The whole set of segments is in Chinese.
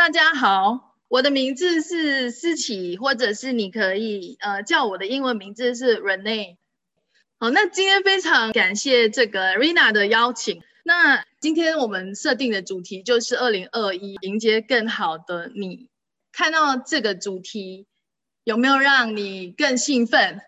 大家好，我的名字是思琪，或者是你可以呃叫我的英文名字是 Rene。好，那今天非常感谢这个 Rina 的邀请。那今天我们设定的主题就是二零二一迎接更好的你。看到这个主题，有没有让你更兴奋？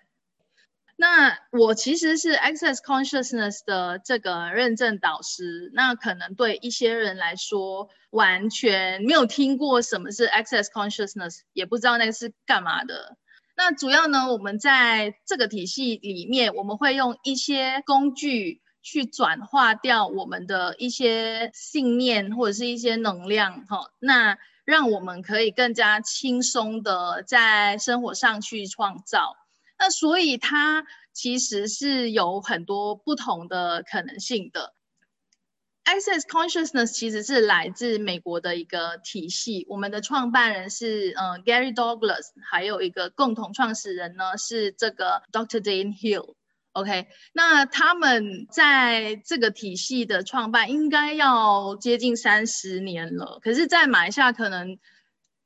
那我其实是 Access Consciousness 的这个认证导师，那可能对一些人来说完全没有听过什么是 Access Consciousness，也不知道那个是干嘛的。那主要呢，我们在这个体系里面，我们会用一些工具去转化掉我们的一些信念或者是一些能量，哈，那让我们可以更加轻松的在生活上去创造。那所以它其实是有很多不同的可能性的。Access Consciousness 其实是来自美国的一个体系，我们的创办人是呃 Gary Douglas，还有一个共同创始人呢是这个 Dr. Dan Hill。OK，那他们在这个体系的创办应该要接近三十年了，可是，在马来西亚可能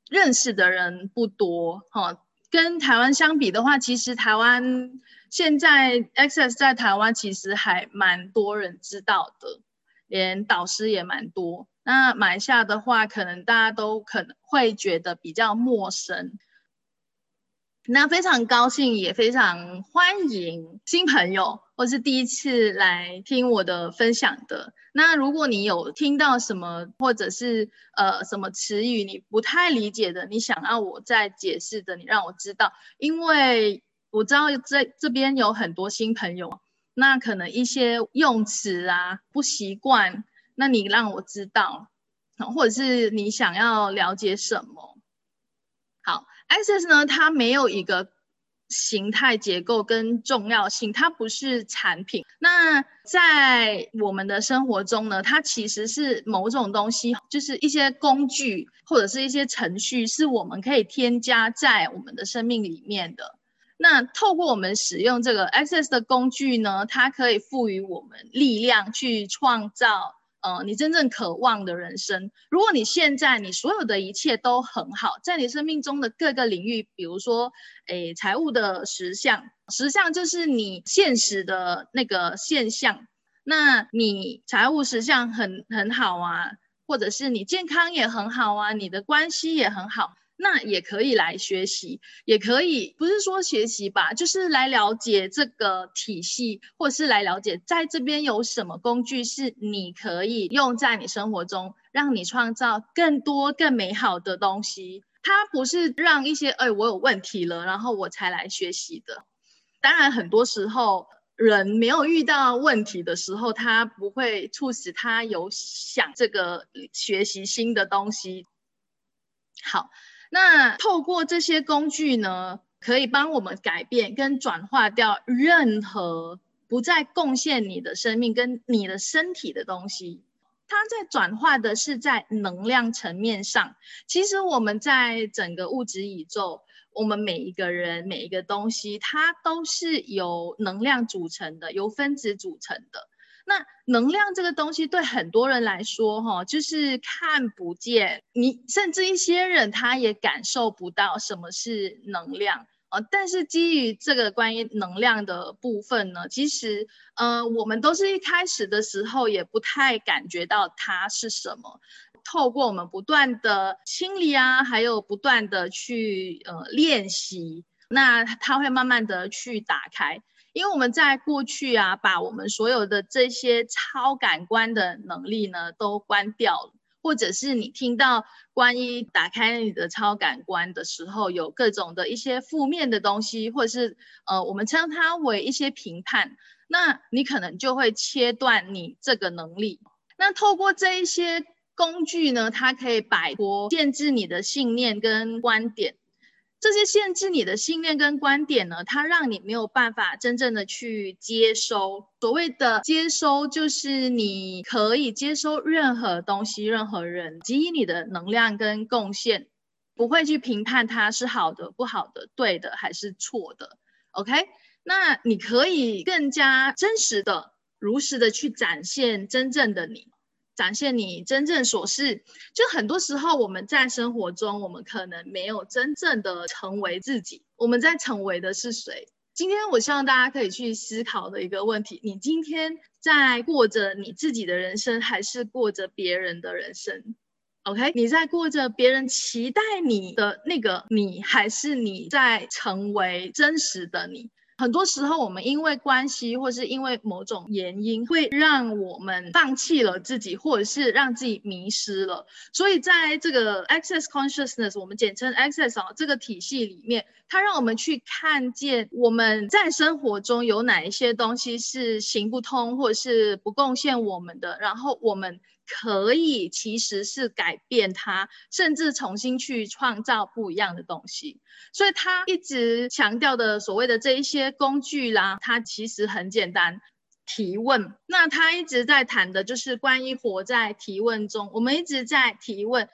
认识的人不多哈。跟台湾相比的话，其实台湾现在 Access 在台湾其实还蛮多人知道的，连导师也蛮多。那马来西亚的话，可能大家都可能会觉得比较陌生。那非常高兴，也非常欢迎新朋友，或是第一次来听我的分享的。那如果你有听到什么，或者是呃什么词语你不太理解的，你想要我再解释的，你让我知道，因为我知道在这边有很多新朋友，那可能一些用词啊不习惯，那你让我知道，或者是你想要了解什么。好 Access 呢，它没有一个形态结构跟重要性，它不是产品。那在我们的生活中呢，它其实是某种东西，就是一些工具或者是一些程序，是我们可以添加在我们的生命里面的。那透过我们使用这个 Access 的工具呢，它可以赋予我们力量去创造。呃，你真正渴望的人生，如果你现在你所有的一切都很好，在你生命中的各个领域，比如说，诶，财务的实相，实相就是你现实的那个现象，那你财务实相很很好啊，或者是你健康也很好啊，你的关系也很好。那也可以来学习，也可以不是说学习吧，就是来了解这个体系，或是来了解在这边有什么工具是你可以用在你生活中，让你创造更多更美好的东西。它不是让一些哎我有问题了，然后我才来学习的。当然，很多时候人没有遇到问题的时候，他不会促使他有想这个学习新的东西。好。那透过这些工具呢，可以帮我们改变跟转化掉任何不再贡献你的生命跟你的身体的东西。它在转化的是在能量层面上。其实我们在整个物质宇宙，我们每一个人每一个东西，它都是由能量组成的，由分子组成的。那能量这个东西对很多人来说，哈，就是看不见，你甚至一些人他也感受不到什么是能量啊。但是基于这个关于能量的部分呢，其实，呃，我们都是一开始的时候也不太感觉到它是什么。透过我们不断的清理啊，还有不断的去呃练习，那它会慢慢的去打开。因为我们在过去啊，把我们所有的这些超感官的能力呢都关掉了，或者是你听到关于打开你的超感官的时候，有各种的一些负面的东西，或者是呃，我们称它为一些评判，那你可能就会切断你这个能力。那透过这一些工具呢，它可以摆脱限制你的信念跟观点。这些限制你的信念跟观点呢，它让你没有办法真正的去接收。所谓的接收，就是你可以接收任何东西、任何人给予你的能量跟贡献，不会去评判它是好的、不好的、对的还是错的。OK，那你可以更加真实的、如实的去展现真正的你。展现你真正所是。就很多时候我们在生活中，我们可能没有真正的成为自己，我们在成为的是谁？今天我希望大家可以去思考的一个问题：你今天在过着你自己的人生，还是过着别人的人生？OK，你在过着别人期待你的那个你，还是你在成为真实的你？很多时候，我们因为关系，或是因为某种原因，会让我们放弃了自己，或者是让自己迷失了。所以，在这个 Access Consciousness，我们简称 Access 啊，这个体系里面，它让我们去看见我们在生活中有哪一些东西是行不通，或者是不贡献我们的，然后我们。可以，其实是改变它，甚至重新去创造不一样的东西。所以他一直强调的所谓的这一些工具啦，它其实很简单，提问。那他一直在谈的就是关于活在提问中。我们一直在提问，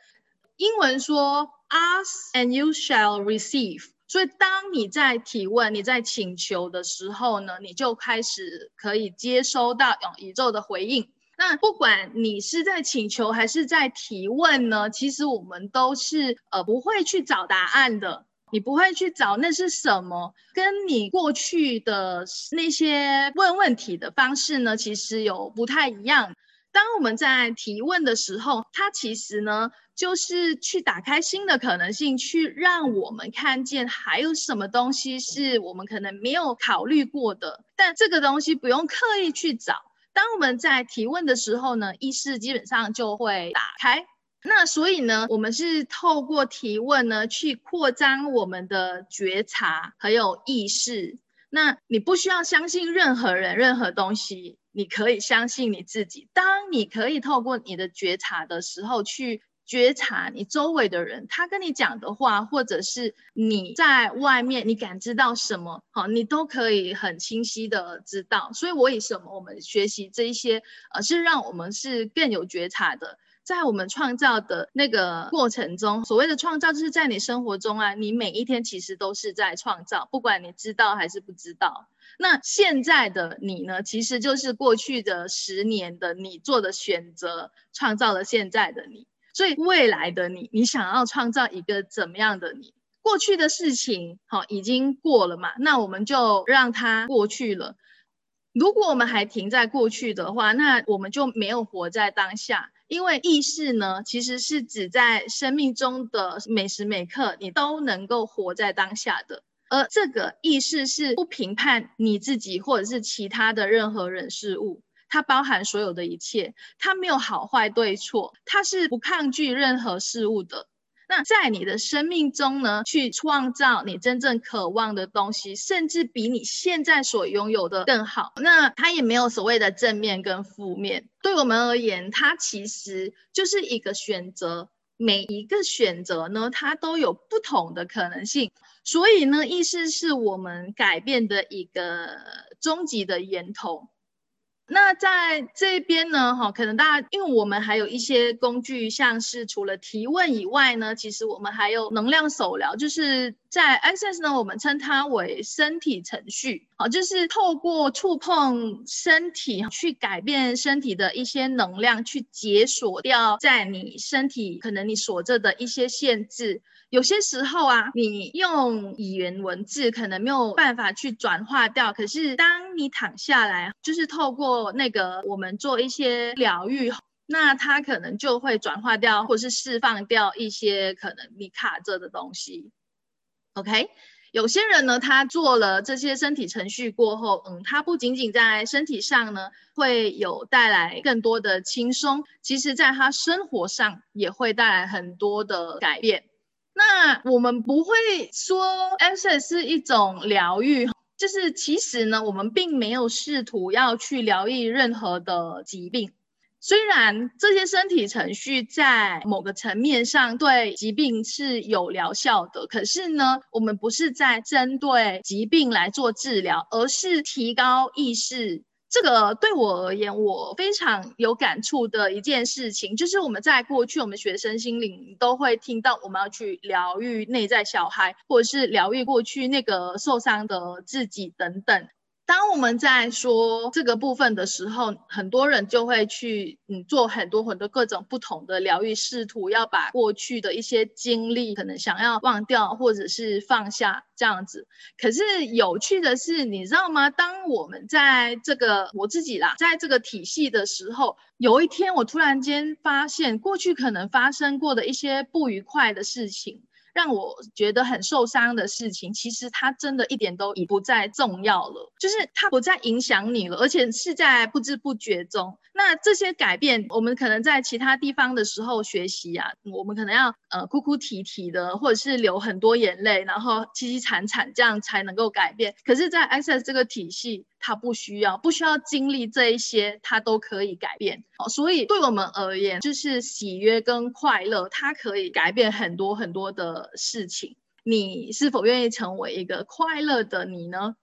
英文说 ask and you shall receive。所以当你在提问、你在请求的时候呢，你就开始可以接收到宇宙的回应。那不管你是在请求还是在提问呢，其实我们都是呃不会去找答案的，你不会去找那是什么，跟你过去的那些问问题的方式呢，其实有不太一样。当我们在提问的时候，它其实呢就是去打开新的可能性，去让我们看见还有什么东西是我们可能没有考虑过的，但这个东西不用刻意去找。当我们在提问的时候呢，意识基本上就会打开。那所以呢，我们是透过提问呢，去扩张我们的觉察还有意识。那你不需要相信任何人、任何东西，你可以相信你自己。当你可以透过你的觉察的时候去。觉察你周围的人，他跟你讲的话，或者是你在外面你感知到什么，好，你都可以很清晰的知道。所以，我为什么我们学习这一些，呃，是让我们是更有觉察的，在我们创造的那个过程中，所谓的创造，就是在你生活中啊，你每一天其实都是在创造，不管你知道还是不知道。那现在的你呢，其实就是过去的十年的你做的选择，创造了现在的你。所以未来的你，你想要创造一个怎么样的你？过去的事情，好，已经过了嘛，那我们就让它过去了。如果我们还停在过去的话，那我们就没有活在当下。因为意识呢，其实是指在生命中的每时每刻，你都能够活在当下的。而这个意识是不评判你自己或者是其他的任何人事物。它包含所有的一切，它没有好坏对错，它是不抗拒任何事物的。那在你的生命中呢，去创造你真正渴望的东西，甚至比你现在所拥有的更好。那它也没有所谓的正面跟负面，对我们而言，它其实就是一个选择。每一个选择呢，它都有不同的可能性。所以呢，意思是我们改变的一个终极的源头。那在这边呢，哈，可能大家因为我们还有一些工具，像是除了提问以外呢，其实我们还有能量手疗，就是在 Access 呢，我们称它为身体程序，好，就是透过触碰身体去改变身体的一些能量，去解锁掉在你身体可能你锁着的一些限制。有些时候啊，你用语言文字可能没有办法去转化掉，可是当你躺下来，就是透过那个我们做一些疗愈，那它可能就会转化掉，或是释放掉一些可能你卡着的东西。OK，有些人呢，他做了这些身体程序过后，嗯，他不仅仅在身体上呢会有带来更多的轻松，其实在他生活上也会带来很多的改变。那我们不会说 Access 是一种疗愈，就是其实呢，我们并没有试图要去疗愈任何的疾病。虽然这些身体程序在某个层面上对疾病是有疗效的，可是呢，我们不是在针对疾病来做治疗，而是提高意识。这个对我而言，我非常有感触的一件事情，就是我们在过去，我们学生心灵都会听到，我们要去疗愈内在小孩，或者是疗愈过去那个受伤的自己等等。当我们在说这个部分的时候，很多人就会去嗯做很多很多各种不同的疗愈，试图要把过去的一些经历可能想要忘掉或者是放下这样子。可是有趣的是，你知道吗？当我们在这个我自己啦，在这个体系的时候，有一天我突然间发现，过去可能发生过的一些不愉快的事情。让我觉得很受伤的事情，其实它真的一点都已不再重要了，就是它不再影响你了，而且是在不知不觉中。那这些改变，我们可能在其他地方的时候学习啊，我们可能要呃哭哭啼啼的，或者是流很多眼泪，然后凄凄惨惨，这样才能够改变。可是，在 Access 这个体系，他不需要，不需要经历这一些，他都可以改变。哦，所以对我们而言，就是喜悦跟快乐，它可以改变很多很多的事情。你是否愿意成为一个快乐的你呢？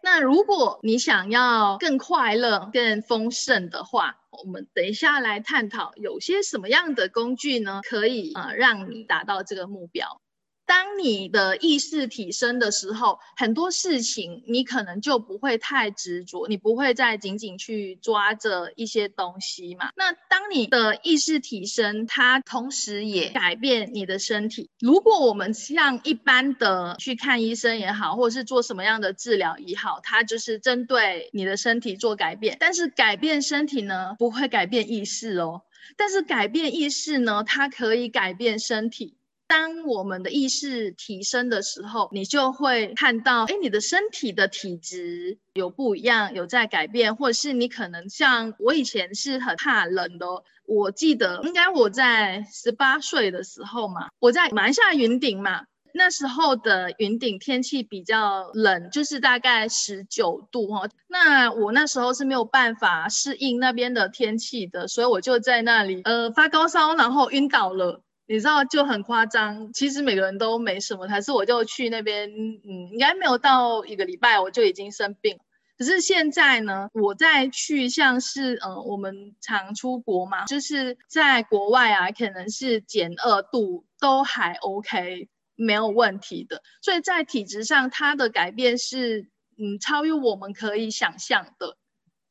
那如果你想要更快乐、更丰盛的话，我们等一下来探讨有些什么样的工具呢，可以呃让你达到这个目标。当你的意识提升的时候，很多事情你可能就不会太执着，你不会再紧紧去抓着一些东西嘛。那当你的意识提升，它同时也改变你的身体。如果我们像一般的去看医生也好，或者是做什么样的治疗也好，它就是针对你的身体做改变。但是改变身体呢，不会改变意识哦。但是改变意识呢，它可以改变身体。当我们的意识提升的时候，你就会看到，哎，你的身体的体质有不一样，有在改变，或者是你可能像我以前是很怕冷的，我记得应该我在十八岁的时候嘛，我在马来西亚云顶嘛，那时候的云顶天气比较冷，就是大概十九度哈，那我那时候是没有办法适应那边的天气的，所以我就在那里呃发高烧，然后晕倒了。你知道就很夸张，其实每个人都没什么，还是我就去那边，嗯，应该没有到一个礼拜我就已经生病。可是现在呢，我再去像是，呃，我们常出国嘛，就是在国外啊，可能是减二度都还 OK，没有问题的。所以在体质上，它的改变是，嗯，超越我们可以想象的。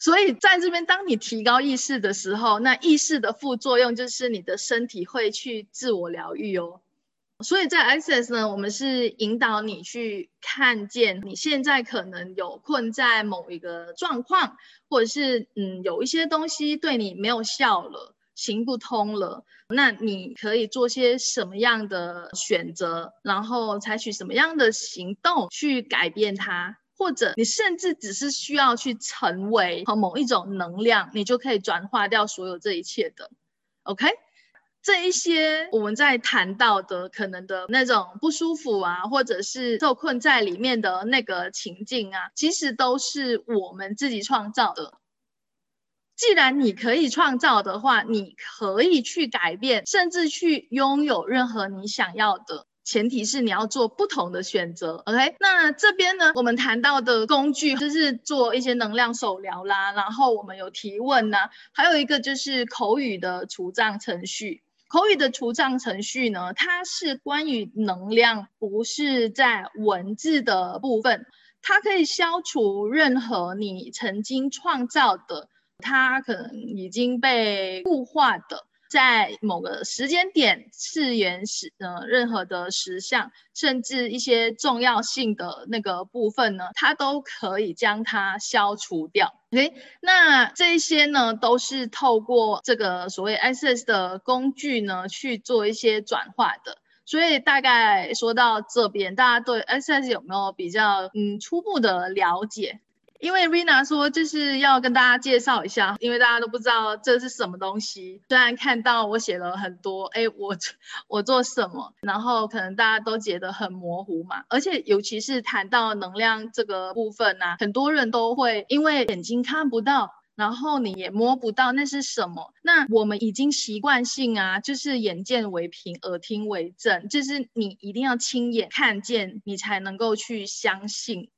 所以在这边，当你提高意识的时候，那意识的副作用就是你的身体会去自我疗愈哦。所以在 Access 呢，我们是引导你去看见你现在可能有困在某一个状况，或者是嗯有一些东西对你没有效了，行不通了，那你可以做些什么样的选择，然后采取什么样的行动去改变它。或者你甚至只是需要去成为和某一种能量，你就可以转化掉所有这一切的。OK，这一些我们在谈到的可能的那种不舒服啊，或者是受困在里面的那个情境啊，其实都是我们自己创造的。既然你可以创造的话，你可以去改变，甚至去拥有任何你想要的。前提是你要做不同的选择，OK？那这边呢，我们谈到的工具就是做一些能量手疗啦，然后我们有提问呐，还有一个就是口语的除障程序。口语的除障程序呢，它是关于能量，不是在文字的部分，它可以消除任何你曾经创造的，它可能已经被固化的。在某个时间点，次元时呃任何的实像，甚至一些重要性的那个部分呢，它都可以将它消除掉。OK，那这些呢，都是透过这个所谓 SS 的工具呢去做一些转化的。所以大概说到这边，大家对 SS 有没有比较嗯初步的了解？因为 Rina 说就是要跟大家介绍一下，因为大家都不知道这是什么东西。虽然看到我写了很多，哎，我我做什么，然后可能大家都觉得很模糊嘛。而且尤其是谈到能量这个部分呢，很多人都会因为眼睛看不到，然后你也摸不到那是什么。那我们已经习惯性啊，就是眼见为凭，耳听为证，就是你一定要亲眼看见，你才能够去相信。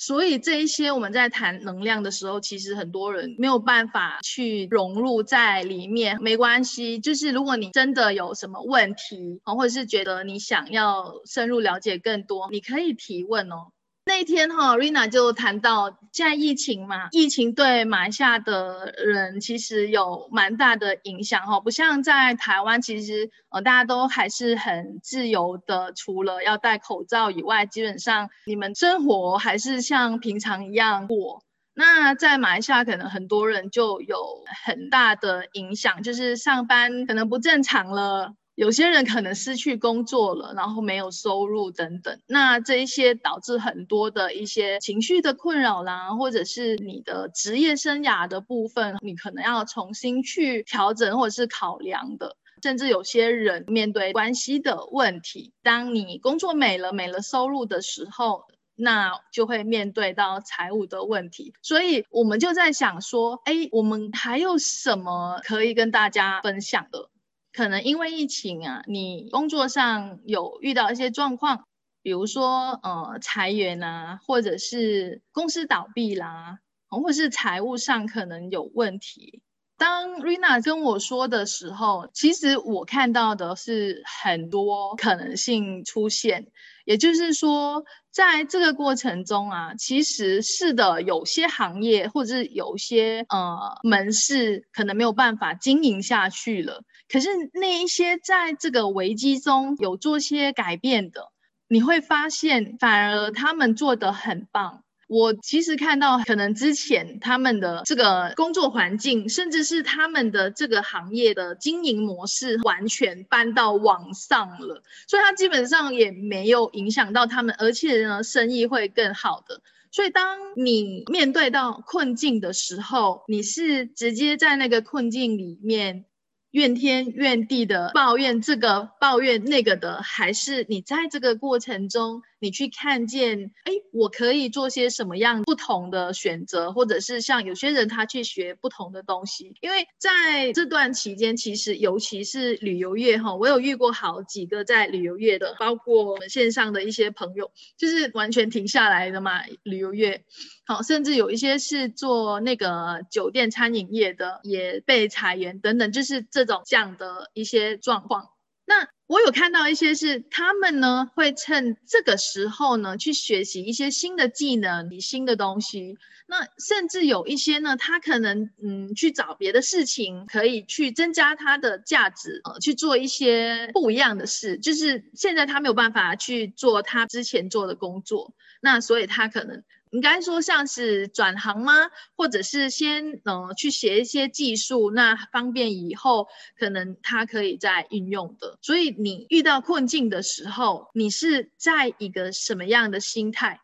所以这一些我们在谈能量的时候，其实很多人没有办法去融入在里面。没关系，就是如果你真的有什么问题，或者是觉得你想要深入了解更多，你可以提问哦。那一天哈，Rina 就谈到现在疫情嘛，疫情对马来西亚的人其实有蛮大的影响哈，不像在台湾，其实呃大家都还是很自由的，除了要戴口罩以外，基本上你们生活还是像平常一样过。那在马来西亚，可能很多人就有很大的影响，就是上班可能不正常了。有些人可能失去工作了，然后没有收入等等，那这一些导致很多的一些情绪的困扰啦，或者是你的职业生涯的部分，你可能要重新去调整或者是考量的。甚至有些人面对关系的问题，当你工作没了、没了收入的时候，那就会面对到财务的问题。所以我们就在想说，哎，我们还有什么可以跟大家分享的？可能因为疫情啊，你工作上有遇到一些状况，比如说呃裁员啊，或者是公司倒闭啦，或者是财务上可能有问题。当 Rina 跟我说的时候，其实我看到的是很多可能性出现。也就是说，在这个过程中啊，其实是的，有些行业或者是有些呃门市可能没有办法经营下去了。可是那一些在这个危机中有做些改变的，你会发现反而他们做得很棒。我其实看到可能之前他们的这个工作环境，甚至是他们的这个行业的经营模式完全搬到网上了，所以它基本上也没有影响到他们，而且呢生意会更好的。所以当你面对到困境的时候，你是直接在那个困境里面。怨天怨地的抱怨这个抱怨那个的，还是你在这个过程中，你去看见，哎，我可以做些什么样不同的选择，或者是像有些人他去学不同的东西。因为在这段期间，其实尤其是旅游业哈，我有遇过好几个在旅游业的，包括我们线上的一些朋友，就是完全停下来的嘛，旅游业。好，甚至有一些是做那个酒店餐饮业的，也被裁员等等，就是这种这样的一些状况。那我有看到一些是他们呢，会趁这个时候呢，去学习一些新的技能、新的东西。那甚至有一些呢，他可能嗯去找别的事情，可以去增加他的价值，呃，去做一些不一样的事。就是现在他没有办法去做他之前做的工作，那所以他可能。应该说像是转行吗？或者是先嗯去学一些技术，那方便以后可能他可以再运用的。所以你遇到困境的时候，你是在一个什么样的心态？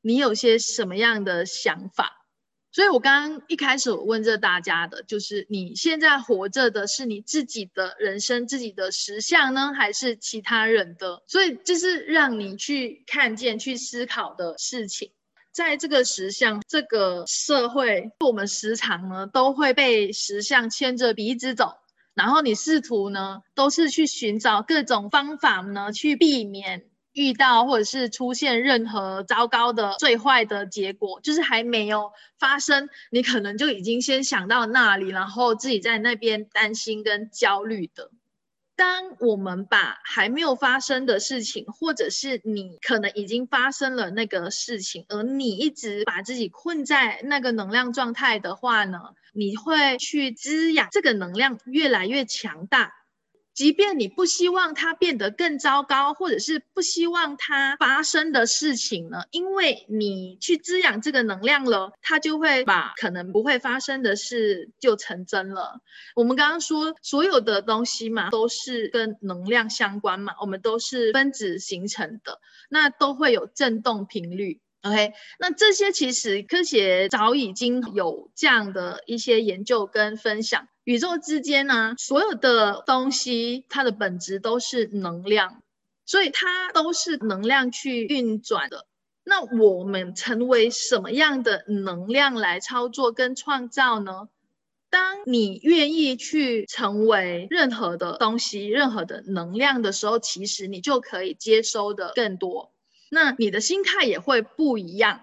你有些什么样的想法？所以我刚刚一开始我问这大家的就是你现在活着的是你自己的人生、自己的实相呢，还是其他人的？所以这是让你去看见、去思考的事情。在这个实相，这个社会，我们时常呢都会被实相牵着鼻子走，然后你试图呢都是去寻找各种方法呢，去避免遇到或者是出现任何糟糕的、最坏的结果，就是还没有发生，你可能就已经先想到那里，然后自己在那边担心跟焦虑的。当我们把还没有发生的事情，或者是你可能已经发生了那个事情，而你一直把自己困在那个能量状态的话呢，你会去滋养这个能量越来越强大。即便你不希望它变得更糟糕，或者是不希望它发生的事情呢？因为你去滋养这个能量了，它就会把可能不会发生的事就成真了。我们刚刚说所有的东西嘛，都是跟能量相关嘛，我们都是分子形成的，那都会有振动频率。OK，那这些其实科学早已经有这样的一些研究跟分享。宇宙之间呢，所有的东西它的本质都是能量，所以它都是能量去运转的。那我们成为什么样的能量来操作跟创造呢？当你愿意去成为任何的东西、任何的能量的时候，其实你就可以接收的更多。那你的心态也会不一样。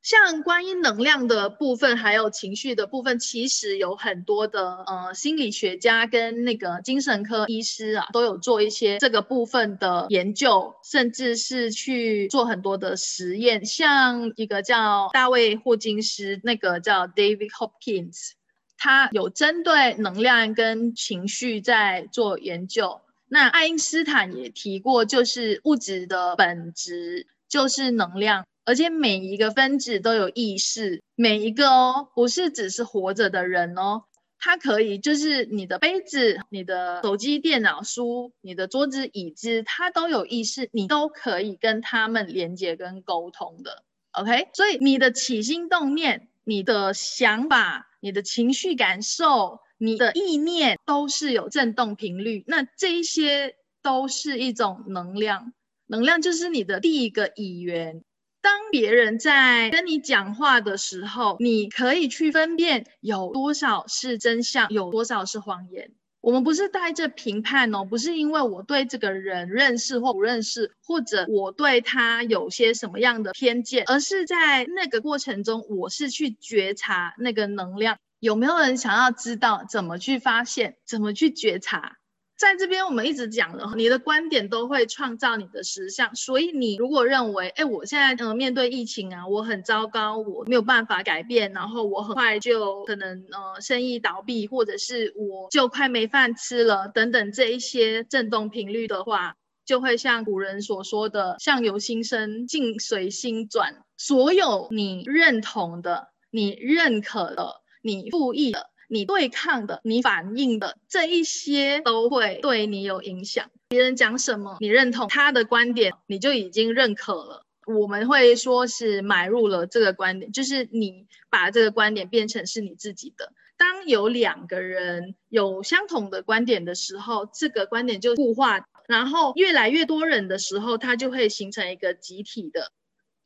像关于能量的部分，还有情绪的部分，其实有很多的呃心理学家跟那个精神科医师啊，都有做一些这个部分的研究，甚至是去做很多的实验。像一个叫大卫霍金斯，那个叫 David Hopkins，他有针对能量跟情绪在做研究。那爱因斯坦也提过，就是物质的本质就是能量。而且每一个分子都有意识，每一个哦，不是只是活着的人哦，它可以就是你的杯子、你的手机、电脑、书、你的桌子、椅子，它都有意识，你都可以跟他们连接跟沟通的。OK，所以你的起心动念、你的想法、你的情绪感受、你的意念，都是有振动频率，那这一些都是一种能量，能量就是你的第一个语言。当别人在跟你讲话的时候，你可以去分辨有多少是真相，有多少是谎言。我们不是带着评判哦，不是因为我对这个人认识或不认识，或者我对他有些什么样的偏见，而是在那个过程中，我是去觉察那个能量。有没有人想要知道怎么去发现，怎么去觉察？在这边，我们一直讲了，你的观点都会创造你的实相。所以，你如果认为，哎，我现在呃面对疫情啊，我很糟糕，我没有办法改变，然后我很快就可能呃生意倒闭，或者是我就快没饭吃了等等这一些震动频率的话，就会像古人所说的“相由心生，境随心转”。所有你认同的、你认可的、你复议的。你对抗的，你反应的这一些都会对你有影响。别人讲什么，你认同他的观点，你就已经认可了。我们会说是买入了这个观点，就是你把这个观点变成是你自己的。当有两个人有相同的观点的时候，这个观点就固化，然后越来越多人的时候，它就会形成一个集体的。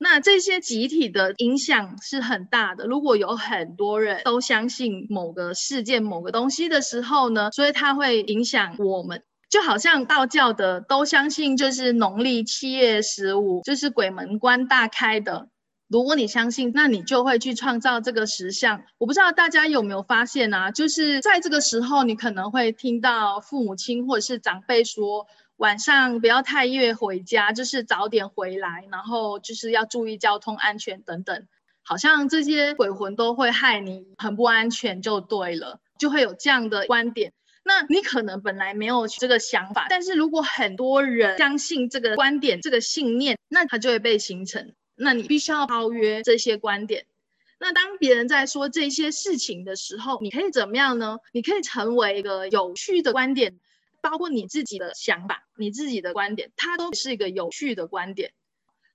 那这些集体的影响是很大的。如果有很多人都相信某个事件、某个东西的时候呢，所以它会影响我们。就好像道教的都相信，就是农历七月十五就是鬼门关大开的。如果你相信，那你就会去创造这个实像。我不知道大家有没有发现啊，就是在这个时候，你可能会听到父母亲或者是长辈说。晚上不要太夜回家，就是早点回来，然后就是要注意交通安全等等。好像这些鬼魂都会害你很不安全，就对了，就会有这样的观点。那你可能本来没有这个想法，但是如果很多人相信这个观点、这个信念，那它就会被形成。那你必须要超越这些观点。那当别人在说这些事情的时候，你可以怎么样呢？你可以成为一个有趣的观点。包括你自己的想法、你自己的观点，它都是一个有趣的观点。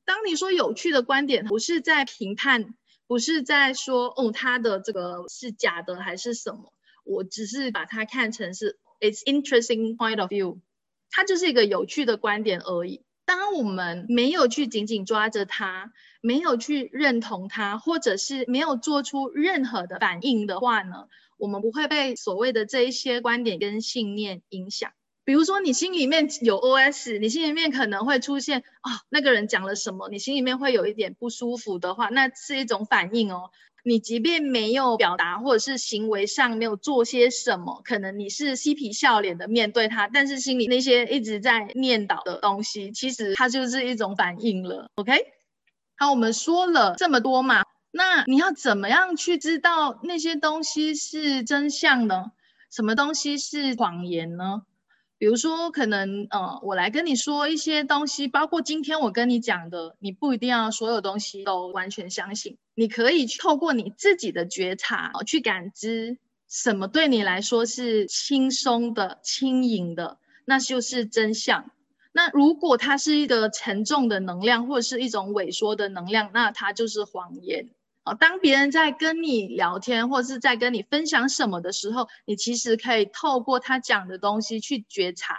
当你说有趣的观点，不是在评判，不是在说哦，它的这个是假的还是什么？我只是把它看成是 it's interesting point of view，它就是一个有趣的观点而已。当我们没有去紧紧抓着它，没有去认同它，或者是没有做出任何的反应的话呢？我们不会被所谓的这一些观点跟信念影响。比如说，你心里面有 OS，你心里面可能会出现啊，那个人讲了什么，你心里面会有一点不舒服的话，那是一种反应哦。你即便没有表达，或者是行为上没有做些什么，可能你是嬉皮笑脸的面对他，但是心里那些一直在念叨的东西，其实它就是一种反应了。OK，好，我们说了这么多嘛，那你要怎么样去知道那些东西是真相呢？什么东西是谎言呢？比如说，可能呃，我来跟你说一些东西，包括今天我跟你讲的，你不一定要所有东西都完全相信，你可以透过你自己的觉察去感知什么对你来说是轻松的、轻盈的，那就是真相。那如果它是一个沉重的能量，或者是一种萎缩的能量，那它就是谎言。当别人在跟你聊天，或是在跟你分享什么的时候，你其实可以透过他讲的东西去觉察，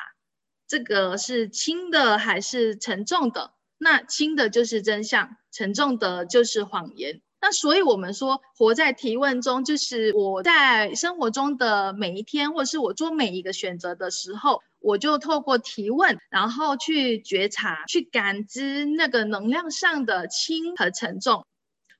这个是轻的还是沉重的？那轻的就是真相，沉重的就是谎言。那所以我们说，活在提问中，就是我在生活中的每一天，或是我做每一个选择的时候，我就透过提问，然后去觉察，去感知那个能量上的轻和沉重。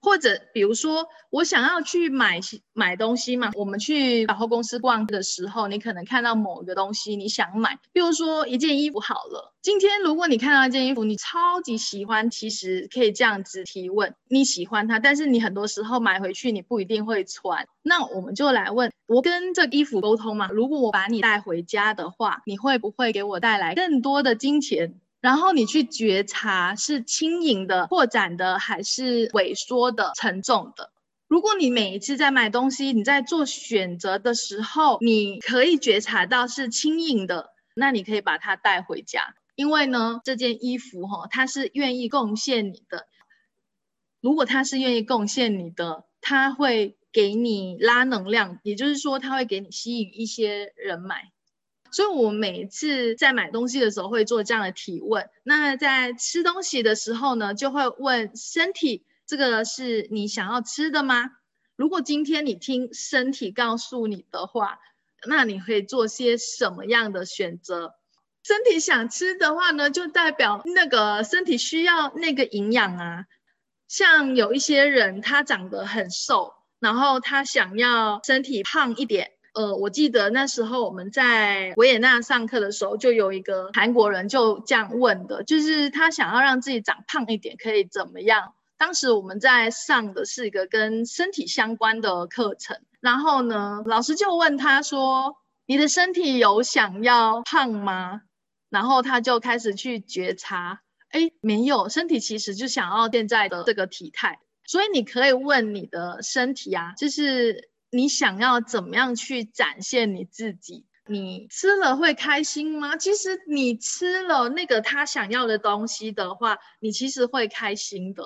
或者比如说，我想要去买买东西嘛，我们去百货公司逛的时候，你可能看到某一个东西你想买，比如说一件衣服好了。今天如果你看到一件衣服，你超级喜欢，其实可以这样子提问：你喜欢它，但是你很多时候买回去你不一定会穿。那我们就来问，我跟这衣服沟通嘛？如果我把你带回家的话，你会不会给我带来更多的金钱？然后你去觉察是轻盈的、扩展的，还是萎缩的、沉重的。如果你每一次在买东西，你在做选择的时候，你可以觉察到是轻盈的，那你可以把它带回家。因为呢，这件衣服哈，它是愿意贡献你的。如果它是愿意贡献你的，它会给你拉能量，也就是说，它会给你吸引一些人买。所以，我每次在买东西的时候会做这样的提问。那在吃东西的时候呢，就会问身体：这个是你想要吃的吗？如果今天你听身体告诉你的话，那你会做些什么样的选择？身体想吃的话呢，就代表那个身体需要那个营养啊。像有一些人，他长得很瘦，然后他想要身体胖一点。呃，我记得那时候我们在维也纳上课的时候，就有一个韩国人就这样问的，就是他想要让自己长胖一点，可以怎么样？当时我们在上的是一个跟身体相关的课程，然后呢，老师就问他说：“你的身体有想要胖吗？”然后他就开始去觉察，哎，没有，身体其实就想要现在的这个体态。所以你可以问你的身体啊，就是。你想要怎么样去展现你自己？你吃了会开心吗？其实你吃了那个他想要的东西的话，你其实会开心的，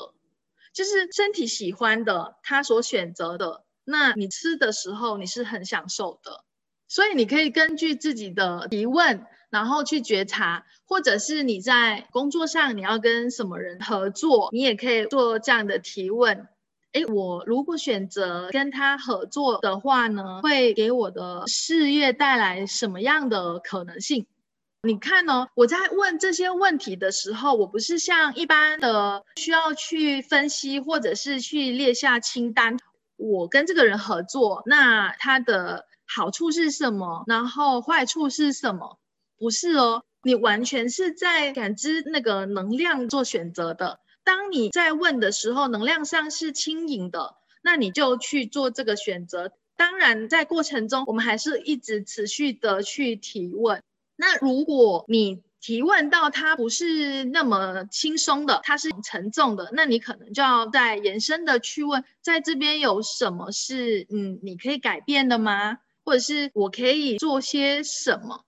就是身体喜欢的，他所选择的，那你吃的时候你是很享受的。所以你可以根据自己的提问，然后去觉察，或者是你在工作上你要跟什么人合作，你也可以做这样的提问。哎，我如果选择跟他合作的话呢，会给我的事业带来什么样的可能性？你看呢？我在问这些问题的时候，我不是像一般的需要去分析，或者是去列下清单。我跟这个人合作，那他的好处是什么？然后坏处是什么？不是哦，你完全是在感知那个能量做选择的。当你在问的时候，能量上是轻盈的，那你就去做这个选择。当然，在过程中，我们还是一直持续的去提问。那如果你提问到它不是那么轻松的，它是沉重的，那你可能就要再延伸的去问，在这边有什么是嗯你可以改变的吗？或者是我可以做些什么？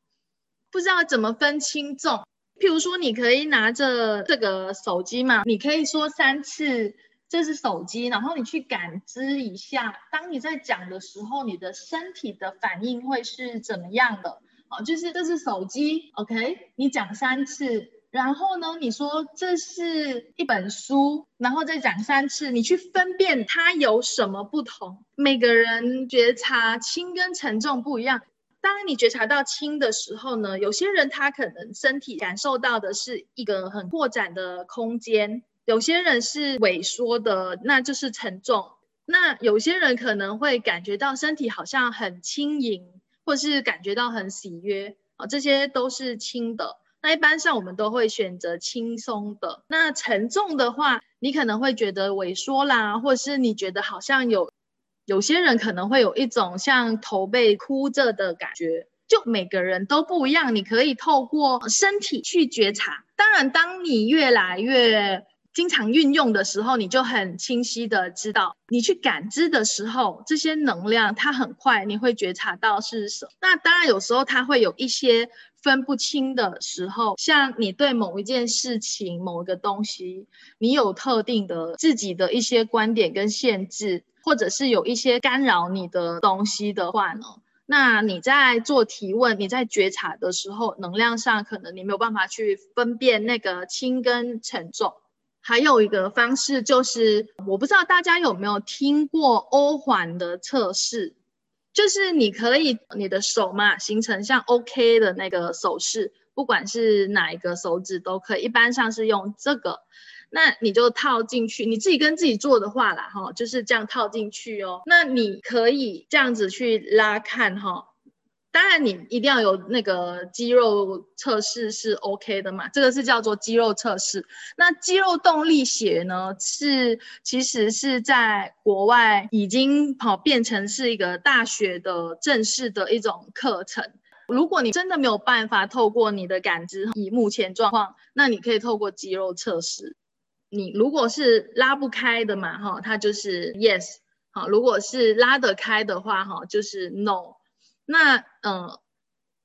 不知道怎么分轻重。譬如说，你可以拿着这个手机嘛，你可以说三次这是手机，然后你去感知一下，当你在讲的时候，你的身体的反应会是怎么样的？好，就是这是手机，OK？你讲三次，然后呢，你说这是一本书，然后再讲三次，你去分辨它有什么不同。每个人觉察轻跟沉重不一样。当你觉察到轻的时候呢，有些人他可能身体感受到的是一个很扩展的空间，有些人是萎缩的，那就是沉重。那有些人可能会感觉到身体好像很轻盈，或是感觉到很喜悦啊，这些都是轻的。那一般上我们都会选择轻松的。那沉重的话，你可能会觉得萎缩啦，或是你觉得好像有。有些人可能会有一种像头被箍着的感觉，就每个人都不一样。你可以透过身体去觉察。当然，当你越来越经常运用的时候，你就很清晰的知道，你去感知的时候，这些能量它很快你会觉察到是什么。那当然，有时候它会有一些分不清的时候，像你对某一件事情、某一个东西，你有特定的自己的一些观点跟限制。或者是有一些干扰你的东西的话呢，那你在做提问、你在觉察的时候，能量上可能你没有办法去分辨那个轻跟沉重。还有一个方式就是，我不知道大家有没有听过欧环的测试，就是你可以你的手嘛形成像 OK 的那个手势，不管是哪一个手指都可以，一般上是用这个。那你就套进去，你自己跟自己做的话啦，哈，就是这样套进去哦。那你可以这样子去拉看哈。当然，你一定要有那个肌肉测试是 OK 的嘛？这个是叫做肌肉测试。那肌肉动力学呢，是其实是在国外已经好变成是一个大学的正式的一种课程。如果你真的没有办法透过你的感知，以目前状况，那你可以透过肌肉测试。你如果是拉不开的嘛，哈，它就是 yes。好，如果是拉得开的话，哈，就是 no。那嗯，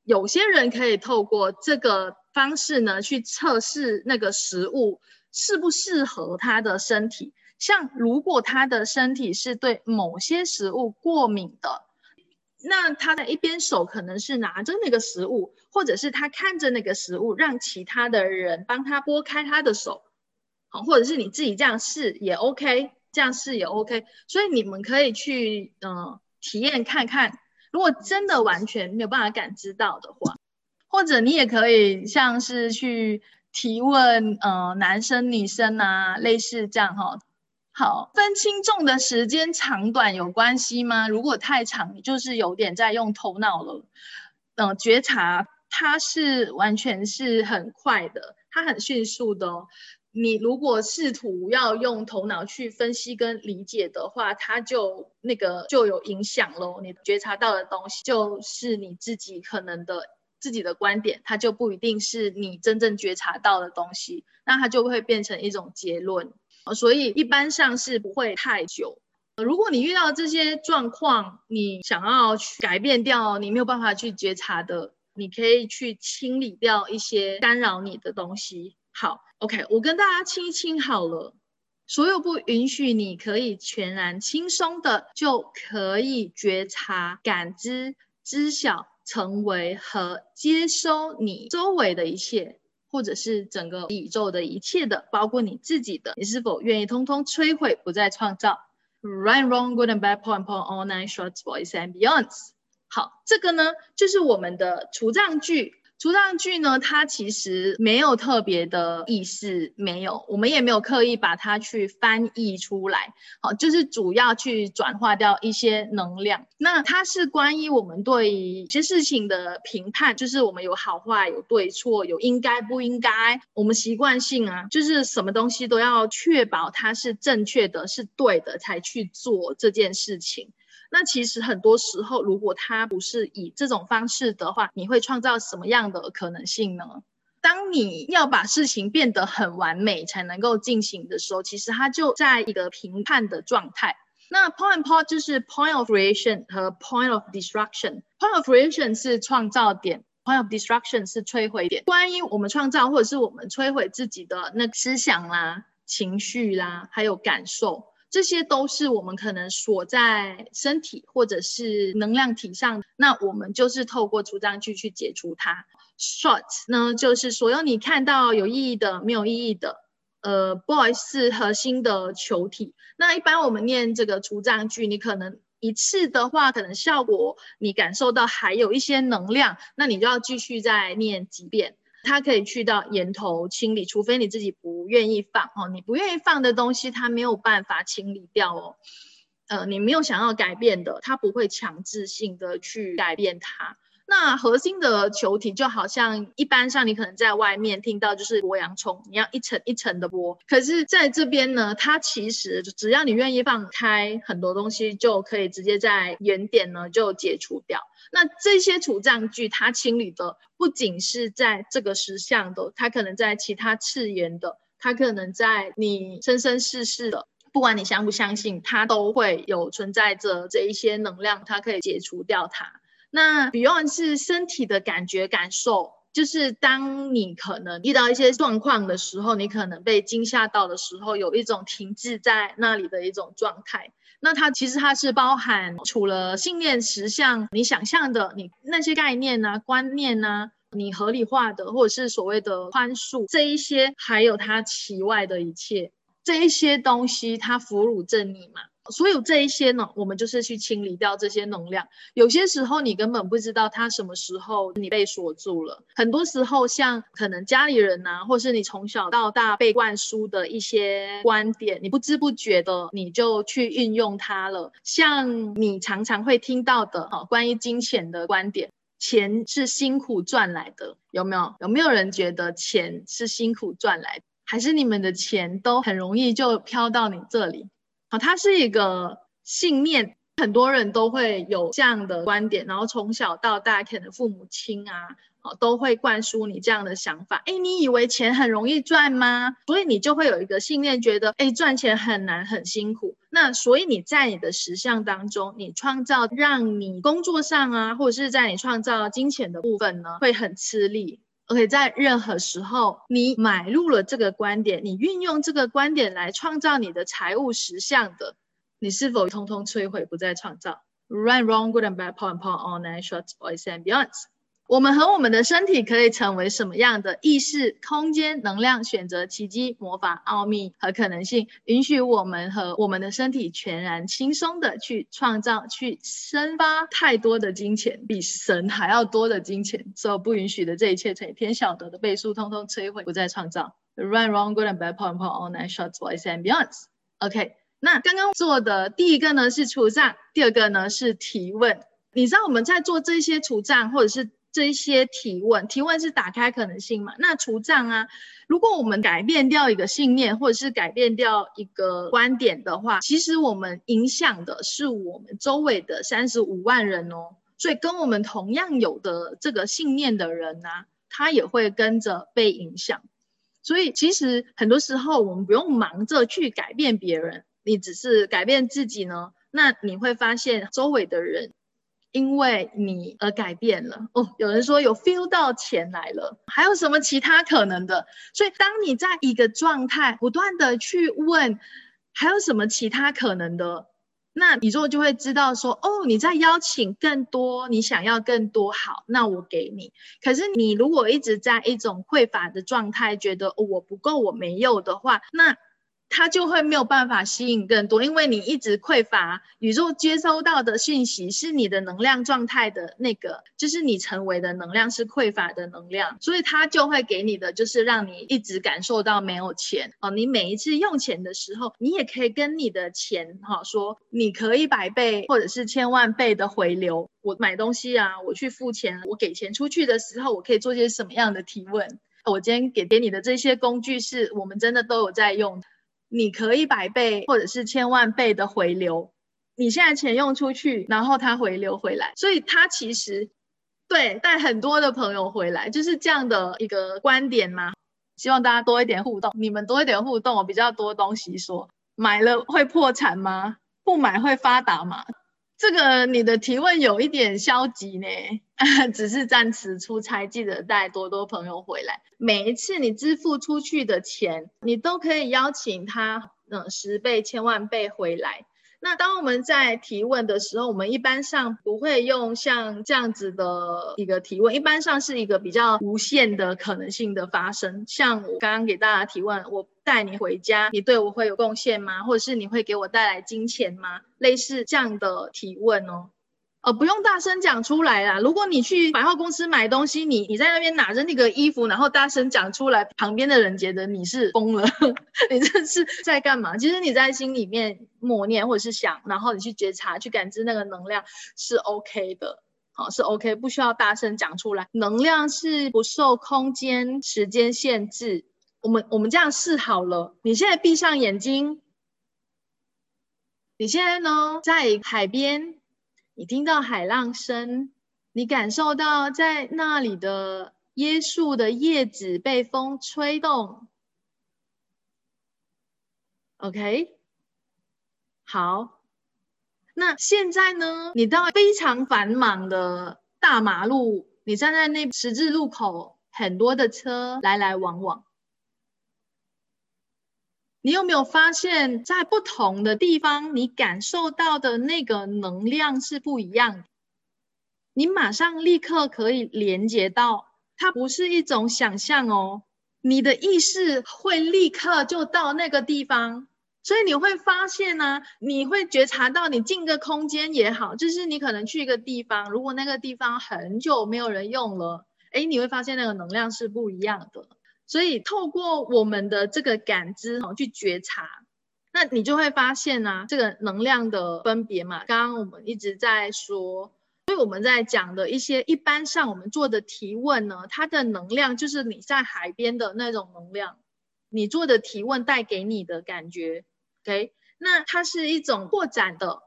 有些人可以透过这个方式呢，去测试那个食物适不适合他的身体。像如果他的身体是对某些食物过敏的，那他的一边手可能是拿着那个食物，或者是他看着那个食物，让其他的人帮他拨开他的手，好，或者是你自己这样试也 OK，这样试也 OK。所以你们可以去嗯体验看看。如果真的完全没有办法感知到的话，或者你也可以像是去提问，呃，男生女生啊，类似这样哈。好，分轻重的时间长短有关系吗？如果太长，你就是有点在用头脑了。嗯，觉察它是完全是很快的，它很迅速的哦。你如果试图要用头脑去分析跟理解的话，它就那个就有影响喽。你觉察到的东西就是你自己可能的自己的观点，它就不一定是你真正觉察到的东西，那它就会变成一种结论。所以一般上是不会太久。如果你遇到这些状况，你想要去改变掉你没有办法去觉察的，你可以去清理掉一些干扰你的东西。好。OK，我跟大家清一清好了，所有不允许你可以全然轻松的就可以觉察、感知、知晓、成为和接收你周围的一切，或者是整个宇宙的一切的，包括你自己的，你是否愿意通通摧毁，不再创造？Right, wrong, good and bad, point, point, all nine shorts, boys and beyonds。好，这个呢就是我们的除障句。除障句呢，它其实没有特别的意思，没有，我们也没有刻意把它去翻译出来，好，就是主要去转化掉一些能量。那它是关于我们对一些事情的评判，就是我们有好坏、有对错、有应该不应该，我们习惯性啊，就是什么东西都要确保它是正确的、是对的才去做这件事情。那其实很多时候，如果它不是以这种方式的话，你会创造什么样的可能性呢？当你要把事情变得很完美才能够进行的时候，其实它就在一个评判的状态。那 point point 就是 point of creation 和 point of destruction。point of creation 是创造点，point of destruction 是摧毁点。关于我们创造或者是我们摧毁自己的那思想啦、情绪啦，还有感受。这些都是我们可能锁在身体或者是能量体上，那我们就是透过除障句去解除它。Short 呢，就是所有你看到有意义的、没有意义的。呃，Boy 是核心的球体。那一般我们念这个除障句，你可能一次的话，可能效果你感受到还有一些能量，那你就要继续再念几遍。它可以去到源头清理，除非你自己不愿意放哦。你不愿意放的东西，它没有办法清理掉哦。呃，你没有想要改变的，它不会强制性的去改变它。那核心的球体就好像一般上，你可能在外面听到就是剥洋葱，你要一层一层的剥。可是在这边呢，它其实只要你愿意放开，很多东西就可以直接在原点呢就解除掉。那这些除障具，它清理的不仅是在这个实相的，它可能在其他次元的，它可能在你生生世世的，不管你相不相信，它都会有存在着这一些能量，它可以解除掉它。那 Beyond 是身体的感觉感受，就是当你可能遇到一些状况的时候，你可能被惊吓到的时候，有一种停滞在那里的一种状态。那它其实它是包含除了信念实相，你想象的你那些概念呢、观念呢，你合理化的或者是所谓的宽恕这一些，还有它其外的一切这一些东西，它俘虏着你嘛。所有这一些呢，我们就是去清理掉这些能量。有些时候你根本不知道它什么时候你被锁住了。很多时候，像可能家里人呐，或是你从小到大被灌输的一些观点，你不知不觉的你就去运用它了。像你常常会听到的哈，关于金钱的观点，钱是辛苦赚来的，有没有？有没有人觉得钱是辛苦赚来的？还是你们的钱都很容易就飘到你这里？好，它是一个信念，很多人都会有这样的观点，然后从小到大，可能父母亲啊，好都会灌输你这样的想法。哎，你以为钱很容易赚吗？所以你就会有一个信念，觉得哎赚钱很难很辛苦。那所以你在你的实相当中，你创造让你工作上啊，或者是在你创造金钱的部分呢，会很吃力。OK，在任何时候，你买入了这个观点，你运用这个观点来创造你的财务实相的，你是否通通摧毁，不再创造？Right, wrong, good and bad, power and power, all nine shorts, boys and beyonds. 我们和我们的身体可以成为什么样的意识、空间、能量、选择、奇迹、魔法、奥秘和可能性，允许我们和我们的身体全然轻松的去创造、去生发太多的金钱，比神还要多的金钱。所有不允许的这一切，成天晓得的倍数，通通摧毁，不再创造。Run, wrong, good and bad, p o i n power, all nine shorts, boys and beyond. OK，那刚刚做的第一个呢是除障，第二个呢是提问。你知道我们在做这些除障，或者是这些提问，提问是打开可能性嘛？那除障啊，如果我们改变掉一个信念，或者是改变掉一个观点的话，其实我们影响的是我们周围的三十五万人哦。所以跟我们同样有的这个信念的人呢，他也会跟着被影响。所以其实很多时候我们不用忙着去改变别人，你只是改变自己呢，那你会发现周围的人。因为你而改变了哦，有人说有 feel 到钱来了，还有什么其他可能的？所以当你在一个状态不断的去问，还有什么其他可能的，那宇宙就会知道说，哦，你在邀请更多，你想要更多，好，那我给你。可是你如果一直在一种匮乏的状态，觉得我不够，我没有的话，那。他就会没有办法吸引更多，因为你一直匮乏，宇宙接收到的讯息是你的能量状态的那个，就是你成为的能量是匮乏的能量，所以他就会给你的就是让你一直感受到没有钱哦。你每一次用钱的时候，你也可以跟你的钱哈说，你可以百倍或者是千万倍的回流。我买东西啊，我去付钱，我给钱出去的时候，我可以做些什么样的提问？我今天给给你的这些工具是我们真的都有在用。你可以百倍或者是千万倍的回流，你现在钱用出去，然后它回流回来，所以它其实对带很多的朋友回来，就是这样的一个观点嘛。希望大家多一点互动，你们多一点互动，我比较多东西说。买了会破产吗？不买会发达吗？这个你的提问有一点消极呢，只是暂时出差，记得带多多朋友回来。每一次你支付出去的钱，你都可以邀请他，嗯，十倍、千万倍回来。那当我们在提问的时候，我们一般上不会用像这样子的一个提问，一般上是一个比较无限的可能性的发生。像我刚刚给大家提问，我带你回家，你对我会有贡献吗？或者是你会给我带来金钱吗？类似这样的提问哦。呃，不用大声讲出来啦。如果你去百货公司买东西，你你在那边拿着那个衣服，然后大声讲出来，旁边的人觉得你是疯了，你这是在干嘛？其实你在心里面默念或者是想，然后你去觉察、去感知那个能量是 OK 的，好是 OK，不需要大声讲出来。能量是不受空间、时间限制。我们我们这样试好了，你现在闭上眼睛，你现在呢在海边。你听到海浪声，你感受到在那里的椰树的叶子被风吹动。OK，好，那现在呢？你到非常繁忙的大马路，你站在那十字路口，很多的车来来往往。你有没有发现，在不同的地方，你感受到的那个能量是不一样？你马上立刻可以连接到，它不是一种想象哦，你的意识会立刻就到那个地方。所以你会发现呢，你会觉察到，你进个空间也好，就是你可能去一个地方，如果那个地方很久没有人用了，哎，你会发现那个能量是不一样的。所以透过我们的这个感知哈，去觉察，那你就会发现呢，这个能量的分别嘛。刚刚我们一直在说，所以我们在讲的一些一般上我们做的提问呢，它的能量就是你在海边的那种能量。你做的提问带给你的感觉，OK？那它是一种扩展的，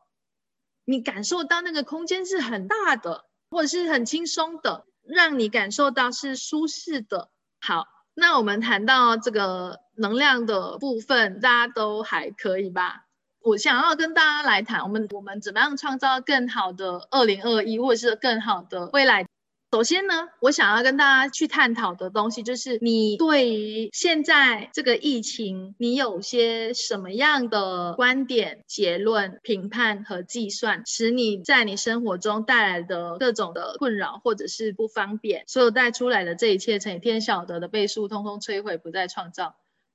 你感受到那个空间是很大的，或者是很轻松的，让你感受到是舒适的。好，那我们谈到这个能量的部分，大家都还可以吧？我想要跟大家来谈，我们我们怎么样创造更好的二零二一，或者是更好的未来？首先呢，我想要跟大家去探讨的东西，就是你对于现在这个疫情，你有些什么样的观点、结论、评判和计算，使你在你生活中带来的各种的困扰或者是不方便，所有带出来的这一切成天晓得的倍数，通通摧毁，不再创造。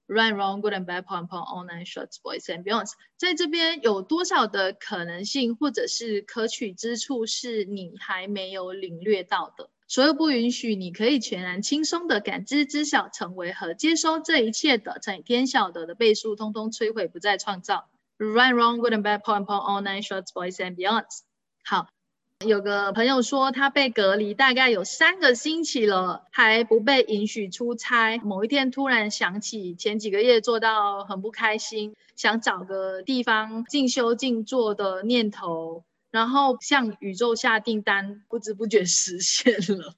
Right, wrong, good and bad, point, point, all nine shorts, boys and beyonds，在这边有多少的可能性或者是可取之处是你还没有领略到的？所有不允许你可以全然轻松的感知、知晓、成为和接收这一切的在天晓得的倍数，通通摧毁，不再创造。Right, wrong, good and bad, point, point, all nine shorts, boys and beyonds。好。有个朋友说，他被隔离大概有三个星期了，还不被允许出差。某一天突然想起前几个月做到很不开心，想找个地方静修静坐的念头，然后向宇宙下订单，不知不觉实现了。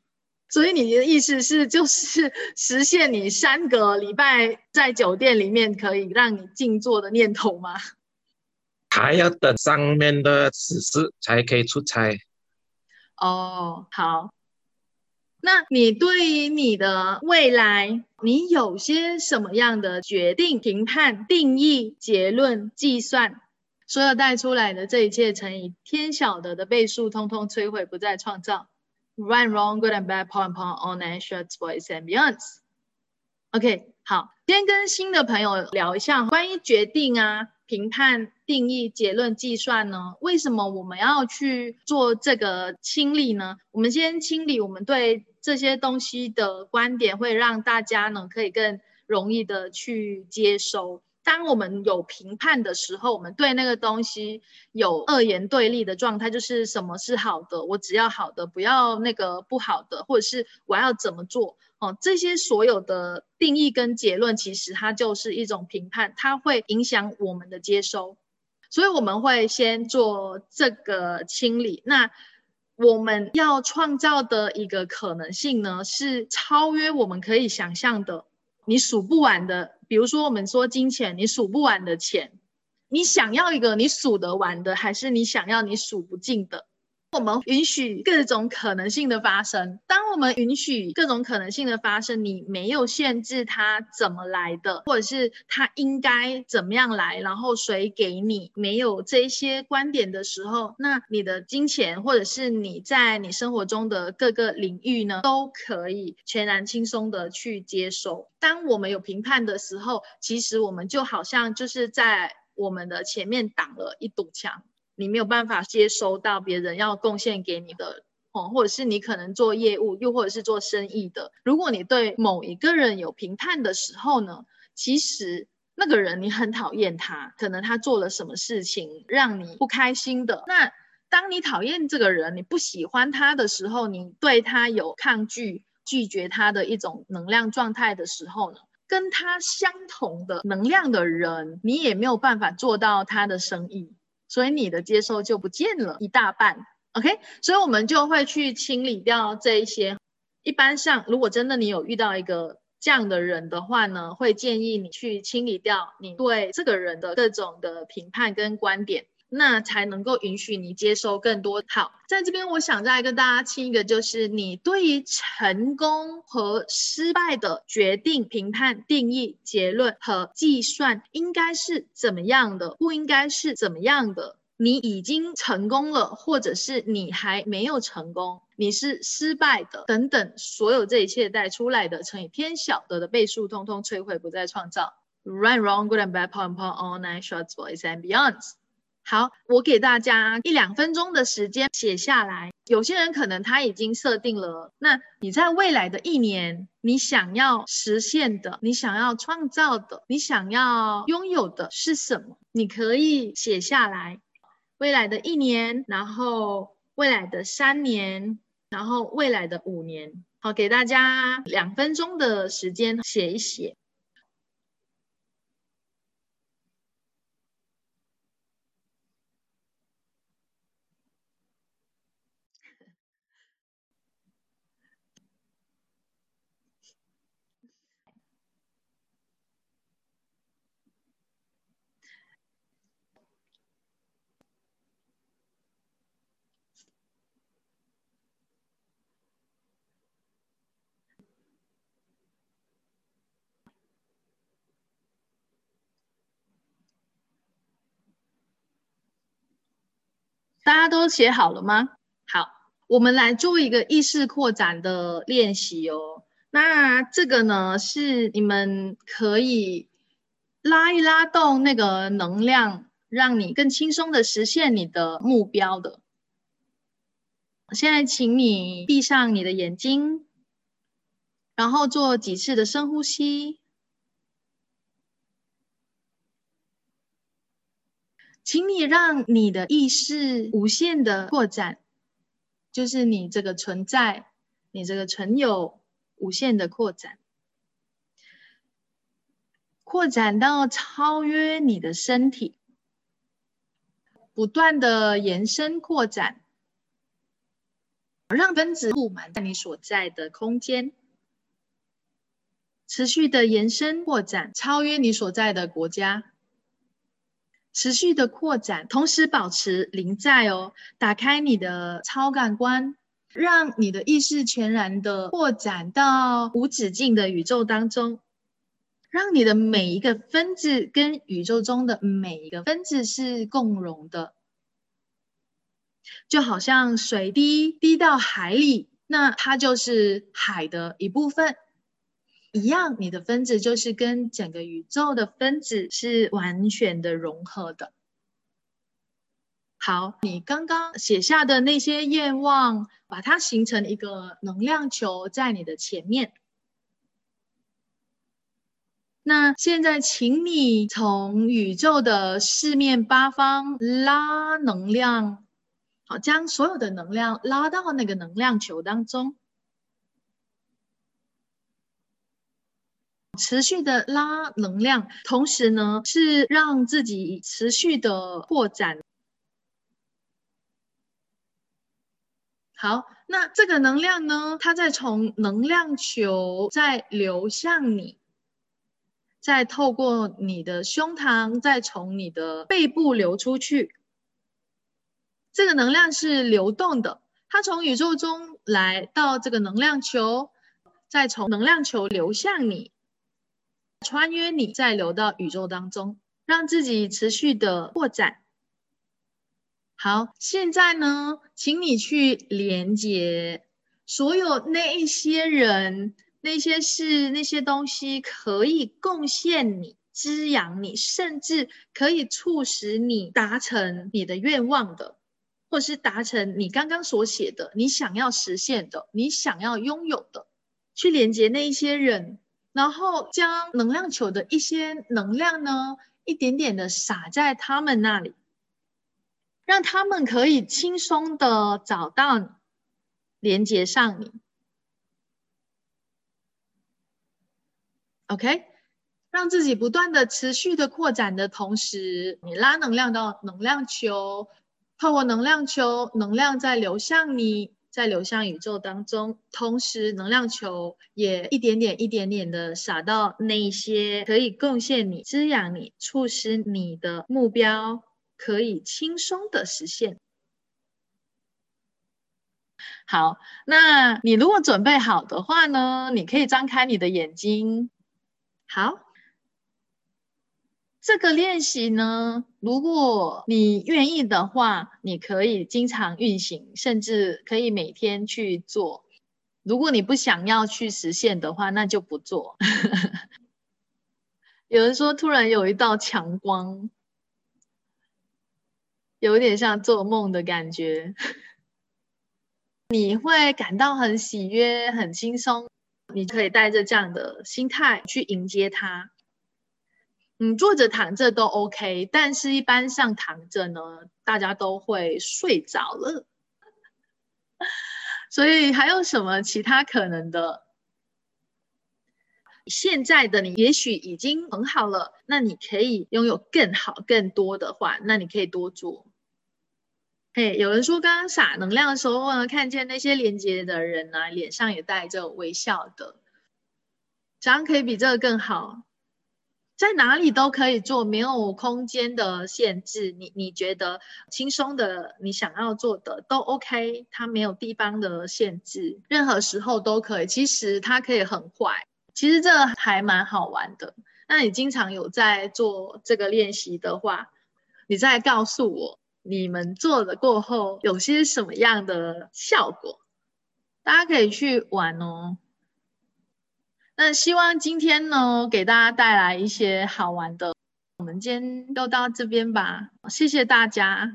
所以你的意思是，就是实现你三个礼拜在酒店里面可以让你静坐的念头吗？还要等上面的指示才可以出差。哦，好。那你对于你的未来，你有些什么样的决定、评判、定义、结论、计算？所有带出来的这一切乘以天晓得的倍数，通通摧毁，不再创造。Right, wrong, good and bad, point, point, all nine shorts, boys and beyonds. OK，好，今天跟新的朋友聊一下关于决定啊。评判、定义、结论、计算呢？为什么我们要去做这个清理呢？我们先清理我们对这些东西的观点，会让大家呢可以更容易的去接收。当我们有评判的时候，我们对那个东西有二元对立的状态，就是什么是好的，我只要好的，不要那个不好的，或者是我要怎么做？哦，这些所有的定义跟结论，其实它就是一种评判，它会影响我们的接收，所以我们会先做这个清理。那我们要创造的一个可能性呢，是超越我们可以想象的，你数不完的。比如说，我们说金钱，你数不完的钱，你想要一个你数得完的，还是你想要你数不尽的？我们允许各种可能性的发生。当我们允许各种可能性的发生，你没有限制它怎么来的，或者是它应该怎么样来，然后谁给你没有这些观点的时候，那你的金钱或者是你在你生活中的各个领域呢，都可以全然轻松的去接受。当我们有评判的时候，其实我们就好像就是在我们的前面挡了一堵墙。你没有办法接收到别人要贡献给你的哦，或者是你可能做业务，又或者是做生意的。如果你对某一个人有评判的时候呢，其实那个人你很讨厌他，可能他做了什么事情让你不开心的。那当你讨厌这个人，你不喜欢他的时候，你对他有抗拒、拒绝他的一种能量状态的时候呢，跟他相同的能量的人，你也没有办法做到他的生意。所以你的接受就不见了一大半，OK？所以我们就会去清理掉这一些。一般像，如果真的你有遇到一个这样的人的话呢，会建议你去清理掉你对这个人的各种的评判跟观点。那才能够允许你接收更多。好，在这边我想再跟大家清一个，就是你对于成功和失败的决定、评判、定义、结论和计算应该是怎么样的，不应该是怎么样的。你已经成功了，或者是你还没有成功，你是失败的，等等，所有这一切带出来的乘以偏小的的倍数，通通摧毁，不再创造。Right, wrong, good and bad, poem, poem, all night, shorts, boys and beyonds。好，我给大家一两分钟的时间写下来。有些人可能他已经设定了，那你在未来的一年，你想要实现的，你想要创造的，你想要拥有的是什么？你可以写下来。未来的一年，然后未来的三年，然后未来的五年。好，给大家两分钟的时间写一写。大家都写好了吗？好，我们来做一个意识扩展的练习哦。那这个呢，是你们可以拉一拉动那个能量，让你更轻松的实现你的目标的。现在，请你闭上你的眼睛，然后做几次的深呼吸。请你让你的意识无限的扩展，就是你这个存在，你这个存有无限的扩展，扩展到超越你的身体，不断的延伸扩展，让分子布满在你所在的空间，持续的延伸扩展，超越你所在的国家。持续的扩展，同时保持临在哦。打开你的超感官，让你的意识全然的扩展到无止境的宇宙当中，让你的每一个分子跟宇宙中的每一个分子是共融的，就好像水滴滴到海里，那它就是海的一部分。一样，你的分子就是跟整个宇宙的分子是完全的融合的。好，你刚刚写下的那些愿望，把它形成一个能量球在你的前面。那现在，请你从宇宙的四面八方拉能量，好，将所有的能量拉到那个能量球当中。持续的拉能量，同时呢是让自己持续的扩展。好，那这个能量呢，它再从能量球再流向你，再透过你的胸膛，再从你的背部流出去。这个能量是流动的，它从宇宙中来到这个能量球，再从能量球流向你。穿越你，再流到宇宙当中，让自己持续的扩展。好，现在呢，请你去连接所有那一些人、那些事、那些东西，可以贡献你、滋养你，甚至可以促使你达成你的愿望的，或是达成你刚刚所写的、你想要实现的、你想要拥有的，去连接那一些人。然后将能量球的一些能量呢，一点点的撒在他们那里，让他们可以轻松的找到你连接上你。OK，让自己不断的持续的扩展的同时，你拉能量到能量球，透过能量球，能量在流向你。在流向宇宙当中，同时能量球也一点点、一点点的撒到那些可以贡献你、滋养你、促使你的目标可以轻松的实现。好，那你如果准备好的话呢，你可以张开你的眼睛。好。这个练习呢，如果你愿意的话，你可以经常运行，甚至可以每天去做。如果你不想要去实现的话，那就不做。有人说突然有一道强光，有点像做梦的感觉。你会感到很喜悦、很轻松，你可以带着这样的心态去迎接它。嗯，坐着、躺着都 OK，但是一般上躺着呢，大家都会睡着了。所以还有什么其他可能的？现在的你也许已经很好了，那你可以拥有更好、更多的话，那你可以多做。嘿，有人说刚刚撒能量的时候呢，看见那些连接的人呢，脸上也带着微笑的，怎样可以比这个更好？在哪里都可以做，没有空间的限制。你你觉得轻松的，你想要做的都 OK，它没有地方的限制，任何时候都可以。其实它可以很坏，其实这还蛮好玩的。那你经常有在做这个练习的话，你再告诉我，你们做了过后有些什么样的效果？大家可以去玩哦。那希望今天呢，给大家带来一些好玩的。我们今天就到这边吧，谢谢大家。